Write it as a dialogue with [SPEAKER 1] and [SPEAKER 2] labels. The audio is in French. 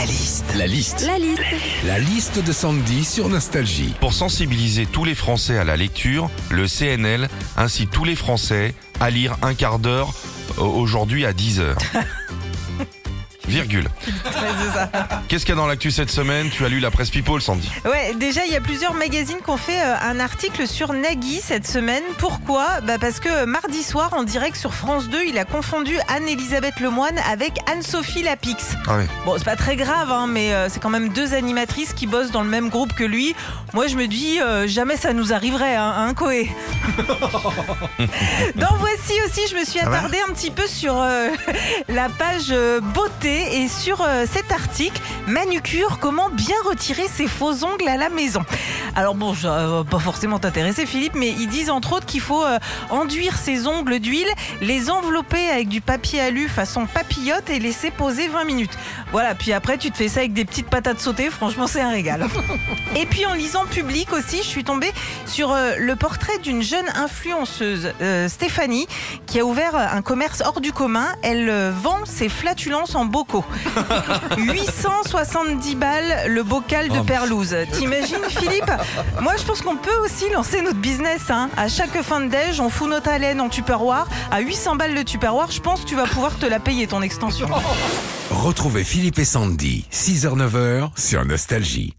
[SPEAKER 1] La liste.
[SPEAKER 2] La liste.
[SPEAKER 3] La liste.
[SPEAKER 2] La liste de Sandy sur Nostalgie.
[SPEAKER 4] Pour sensibiliser tous les Français à la lecture, le CNL incite tous les Français à lire un quart d'heure euh, aujourd'hui à 10 heures. Virgule. Qu'est-ce qu'il y a dans l'actu cette semaine? Tu as lu la presse People, Sandy
[SPEAKER 5] Ouais, déjà, il y a plusieurs magazines qui ont fait euh, un article sur Nagui cette semaine. Pourquoi? Bah Parce que mardi soir, en direct sur France 2, il a confondu Anne-Elisabeth Lemoine avec Anne-Sophie Lapix.
[SPEAKER 4] Ah oui.
[SPEAKER 5] Bon, c'est pas très grave, hein, mais euh, c'est quand même deux animatrices qui bossent dans le même groupe que lui. Moi, je me dis, euh, jamais ça nous arriverait, hein, hein Coé Dans Voici aussi, je me suis
[SPEAKER 4] Ah
[SPEAKER 5] attardée un petit peu sur euh, la page euh, beauté et sur euh, cet article Manucure, comment bien retirer ses faux ongles à la maison. Alors bon, ça va pas forcément t'intéresser Philippe, mais ils disent entre autres qu'il faut euh, enduire ses ongles d'huile, les envelopper avec du papier alu façon papillote et laisser poser 20 minutes. Voilà, puis après tu te fais ça avec des petites patates sautées, franchement c'est un régal. Et puis en lisant Public aussi, je suis tombée sur euh, le portrait d'une jeune influenceuse, euh, Stéphanie, qui a ouvert euh, un commerce hors du commun. Elle euh, vend ses flatulences en bocaux. 870 balles le bocal de
[SPEAKER 4] Oh.
[SPEAKER 5] perlouse. T'imagines Philippe? Moi je pense qu'on peut aussi lancer notre business. Hein. À chaque fin de déj, on fout notre haleine en tupperware. À 800 balles le tupperware, je pense que tu vas pouvoir te la payer ton extension.
[SPEAKER 2] Retrouvez Philippe et Sandy, 6h-9h sur Nostalgie.